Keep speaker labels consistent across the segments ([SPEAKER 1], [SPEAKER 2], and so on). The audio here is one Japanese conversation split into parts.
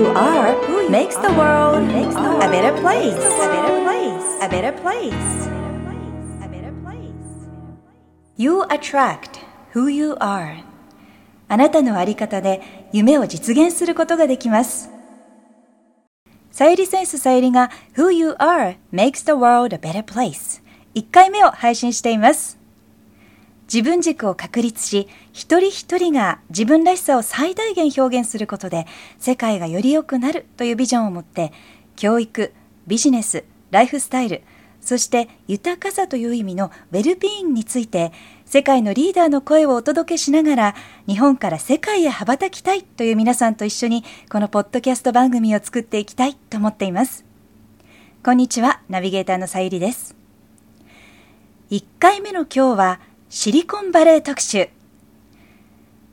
[SPEAKER 1] you are makes the world a better place. A better place. A better place. You attract who you are. あなたのあり方で夢を実現することができます。さゆりセンスさゆりが Who You Are Makes the World a Better Place 1回目を配信しています。自分軸を確立し、一人一人が自分らしさを最大限表現することで、世界がより良くなるというビジョンを持って、教育、ビジネス、ライフスタイル、そして豊かさという意味のウェルビーンについて、世界のリーダーの声をお届けしながら、日本から世界へ羽ばたきたいという皆さんと一緒に、このポッドキャスト番組を作っていきたいと思っています。こんにちは、ナビゲーターのさゆりです。1回目の今日は、シリコンバレー特集。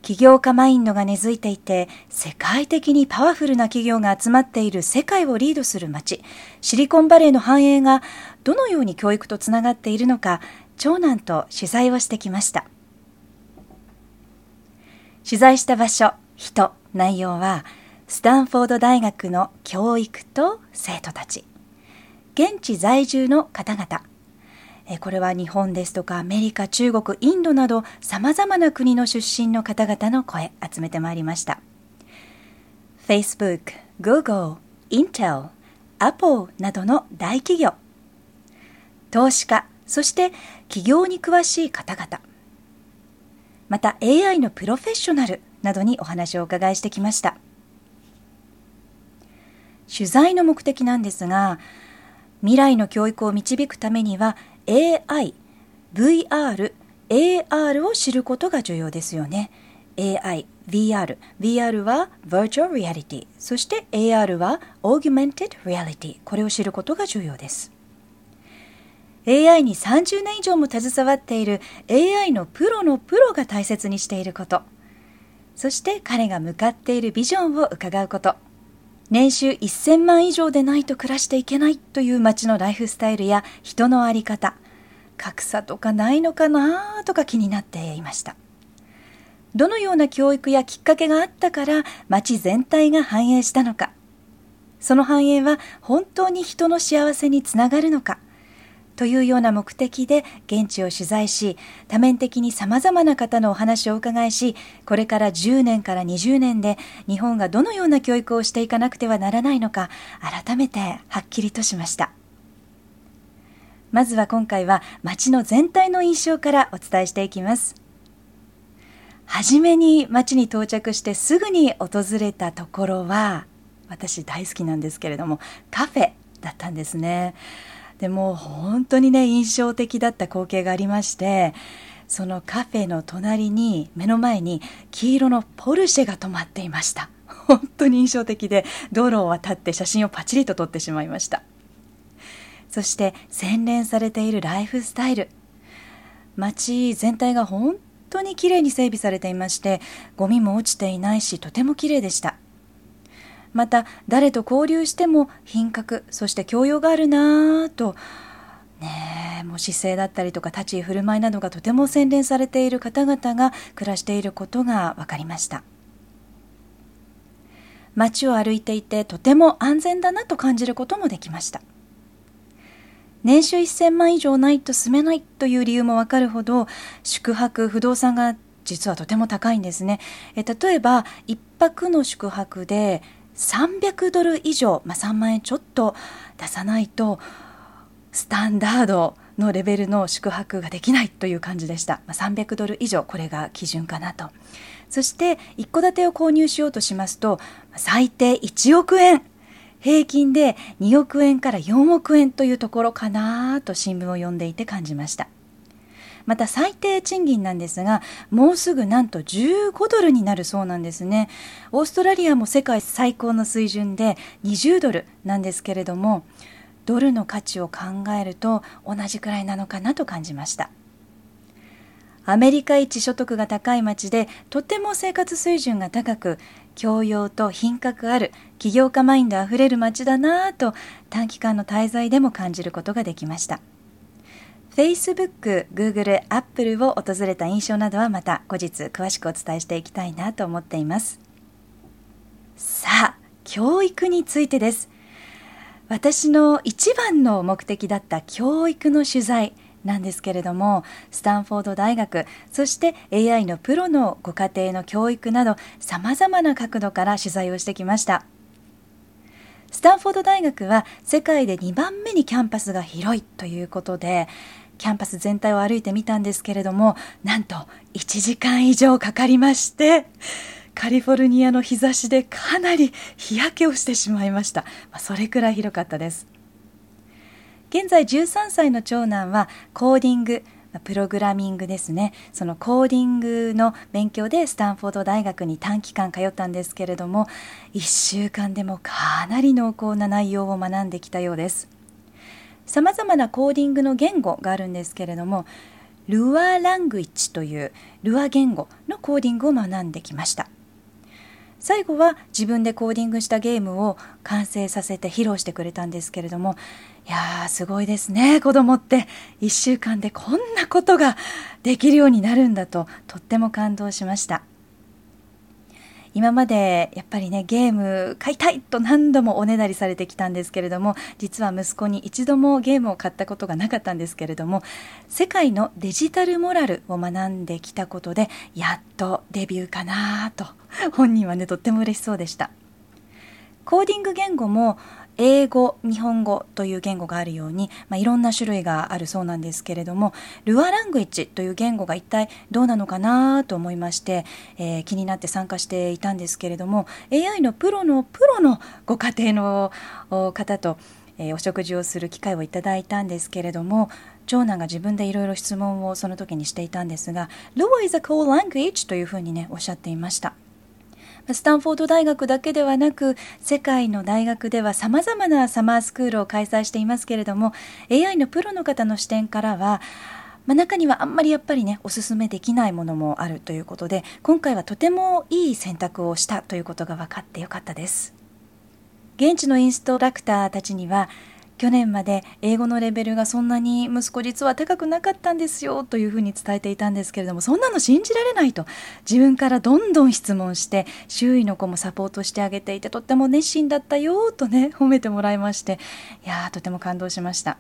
[SPEAKER 1] 起業家マインドが根付いていて、世界的にパワフルな企業が集まっている世界をリードする街、シリコンバレーの繁栄がどのように教育とつながっているのか、長男と取材をしてきました。取材した場所、人、内容は、スタンフォード大学の教育と生徒たち、現地在住の方々、これは日本ですとかアメリカ、中国、インドなど様々な国の出身の方々の声集めてまいりました。Facebook、Google、Intel、Apple などの大企業、投資家、そして企業に詳しい方々、また AI のプロフェッショナルなどにお話をお伺いしてきました。取材の目的なんですが、未来の教育を導くためには AI、VR、AR を知ることが重要ですよね。AI、VR、VR は Virtual Reality、そして AR は Augmented Reality、これを知ることが重要です。AI に30年以上も携わっている AI のプロのプロが大切にしていること、そして彼が向かっているビジョンを伺うこと、年収1000万以上でないと暮らしていけないという街のライフスタイルや人の在り方、格差とかないのかなとか気になっていました。どのような教育やきっかけがあったから街全体が繁栄したのか、その繁栄は本当に人の幸せにつながるのか、というような目的で現地を取材し、多面的に様々な方のお話をお伺いし、これから10年から20年で日本がどのような教育をしていかなくてはならないのか、改めてはっきりとしました。まずは今回は街の全体の印象からお伝えしていきます。はじめに街に到着してすぐに訪れたところは、私大好きなんですけれども、カフェだったんですね。でも本当にね印象的だった光景がありましてそのカフェの隣に目の前に黄色のポルシェが止まっていました。本当に印象的で道路を渡って写真をパチリと撮ってしまいました。そして洗練されているライフスタイル。街全体が本当に綺麗に整備されていましてゴミも落ちていないしとても綺麗でした。また誰と交流しても品格そして教養があるなぁと。ねえもう姿勢だったりとか立ち居振る舞いなどがとても洗練されている方々が暮らしていることが分かりました。街を歩いていてとても安全だなと感じることもできました。年収1000万以上ないと住めないという理由もわかるほど宿泊不動産が実はとても高いんですね。え例えば1泊の宿泊で300ドル以上、まあ、3万円ちょっと出さないとスタンダードのレベルの宿泊ができないという感じでした、まあ、300ドル以上これが基準かなと。そして一戸建てを購入しようとしますと最低1億円。平均で2億円から4億円というところかなと新聞を読んでいて感じました。また最低賃金なんですが、もうすぐなんと15ドルになるそうなんですね。オーストラリアも世界最高の水準で20ドルなんですけれども、ドルの価値を考えると同じくらいなのかなと感じました。アメリカ一所得が高い町でとても生活水準が高く教養と品格ある起業家マインドあふれる町だなぁと短期間の滞在でも感じることができました Facebook、Google、Apple を訪れた印象などはまた後日詳しくお伝えしていきたいなと思っています。さあ教育についてです。私の一番の目的だった教育の取材なんですけれどもスタンフォード大学そして AI のプロのご家庭の教育などさまざまな角度から取材をしてきました。スタンフォード大学は世界で2番目にキャンパスが広いということでキャンパス全体を歩いてみたんですけれどもなんと1時間以上かかりましてカリフォルニアの日差しでかなり日焼けをしてしまいました、まあ、それくらい広かったです。現在13歳の長男はコーディングプログラミングですね。そのコーディングの勉強でスタンフォード大学に短期間通ったんですけれども1週間でもかなり濃厚な内容を学んできたようです。さまざまなコーディングの言語があるんですけれどもルアーラングイッチというルア言語のコーディングを学んできました。最後は自分でコーディングしたゲームを完成させて披露してくれたんですけれどもいやーすごいですね。子供って1週間でこんなことができるようになるんだととっても感動しました。今までやっぱりねゲーム買いたいと何度もおねだりされてきたんですけれども実は息子に一度もゲームを買ったことがなかったんですけれども世界のデジタルモラルを学んできたことでやっとデビューかなと本人はねとっても嬉しそうでした。コーディング言語も英語、日本語という言語があるように、まあ、いろんな種類があるそうなんですけれども、ルアラングエッジという言語が一体どうなのかなと思いまして、えー、気になって参加していたんですけれども、AI のプロのプロのご家庭の方と、えー、お食事をする機会をいただいたんですけれども、長男が自分でいろいろ質問をその時にしていたんですが、Lua is a cool language というふうにね、おっしゃっていました。スタンフォード大学だけではなく世界の大学ではさまざまなサマースクールを開催していますけれども AI のプロの方の視点からはまあ、中にはあんまりやっぱりねおすすめできないものもあるということで今回はとてもいい選択をしたということが分かってよかったです。現地のインストラクターたちには去年まで英語のレベルがそんなに息子実は高くなかったんですよというふうに伝えていたんですけれどもそんなの信じられないと自分からどんどん質問して周囲の子もサポートしてあげていてとっても熱心だったよとね褒めてもらいましていやーとても感動しました。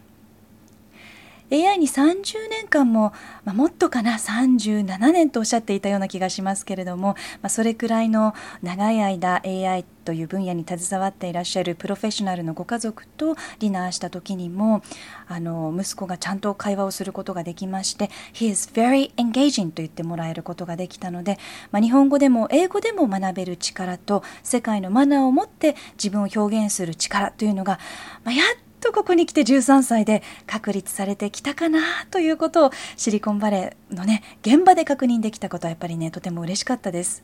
[SPEAKER 1] AI に30年間も、まあ、もっとかな37年とおっしゃっていたような気がしますけれども、まあ、それくらいの長い間 AI という分野に携わっていらっしゃるプロフェッショナルのご家族とディナーした時にもあの息子がちゃんと会話をすることができまして「He is very engaging」と言ってもらえることができたので、まあ、日本語でも英語でも学べる力と世界のマナーを持って自分を表現する力というのが、まあ、やっとここに来て13歳で確立されてきたかなということをシリコンバレーのね現場で確認できたことはやっぱりねとても嬉しかったです。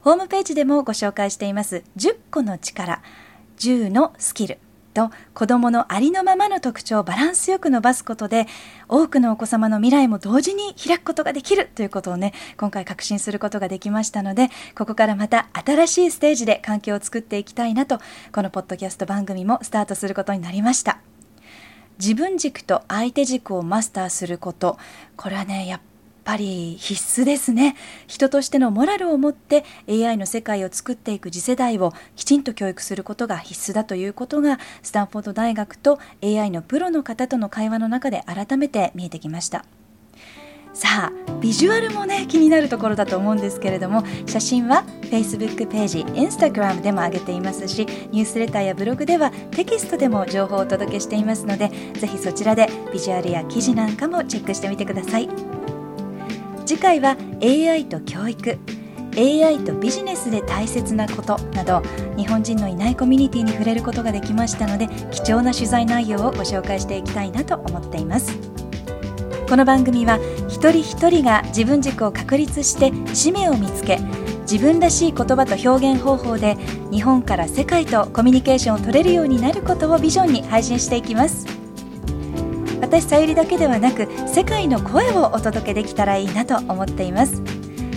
[SPEAKER 1] ホームページでもご紹介しています。10個の力。10のスキル。と子どものありのままの特徴をバランスよく伸ばすことで多くのお子様の未来も同時に開くことができるということをね今回確信することができましたのでここからまた新しいステージで環境を作っていきたいなとこのポッドキャスト番組もスタートすることになりました。自分軸と相手軸をマスターすることこれはねやっぱり必須ですね人としてのモラルを持って AI の世界を作っていく次世代をきちんと教育することが必須だということがスタンフォード大学と AI のプロの方との会話の中で改めて見えてきましたさあビジュアルもね気になるところだと思うんですけれども写真は Facebook ページ Instagram でも上げていますしニュースレターやブログではテキストでも情報をお届けしていますのでぜひそちらでビジュアルや記事なんかもチェックしてみてください。次回は AI と教育 AI とビジネスで大切なことなど日本人のいないコミュニティに触れることができましたので貴重な取材内容をご紹介していきたいなと思っています。この番組は一人一人が自分軸を確立して使命を見つけ自分らしい言葉と表現方法で日本から世界とコミュニケーションを取れるようになることをビジョンに配信していきます。私さゆりだけではなく世界の声をお届けできたらいいなと思っています。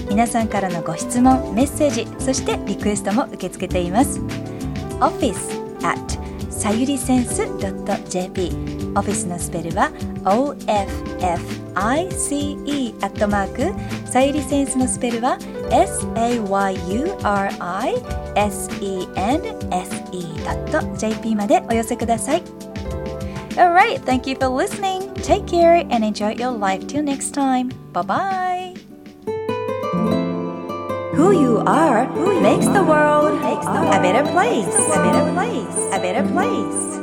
[SPEAKER 1] 皆さんからのご質問メッセージそしてリクエストも受け付けています。Office at さゆりセンス .jp オフィスのスペルは OFFICE アットマークさゆりセンスのスペルは SAYURISENSE.jp までお寄せください。Alright, thank you for listening. Take care and enjoy your life till next time. Bye bye. Who you are makes the world a better place. A better place. A better place.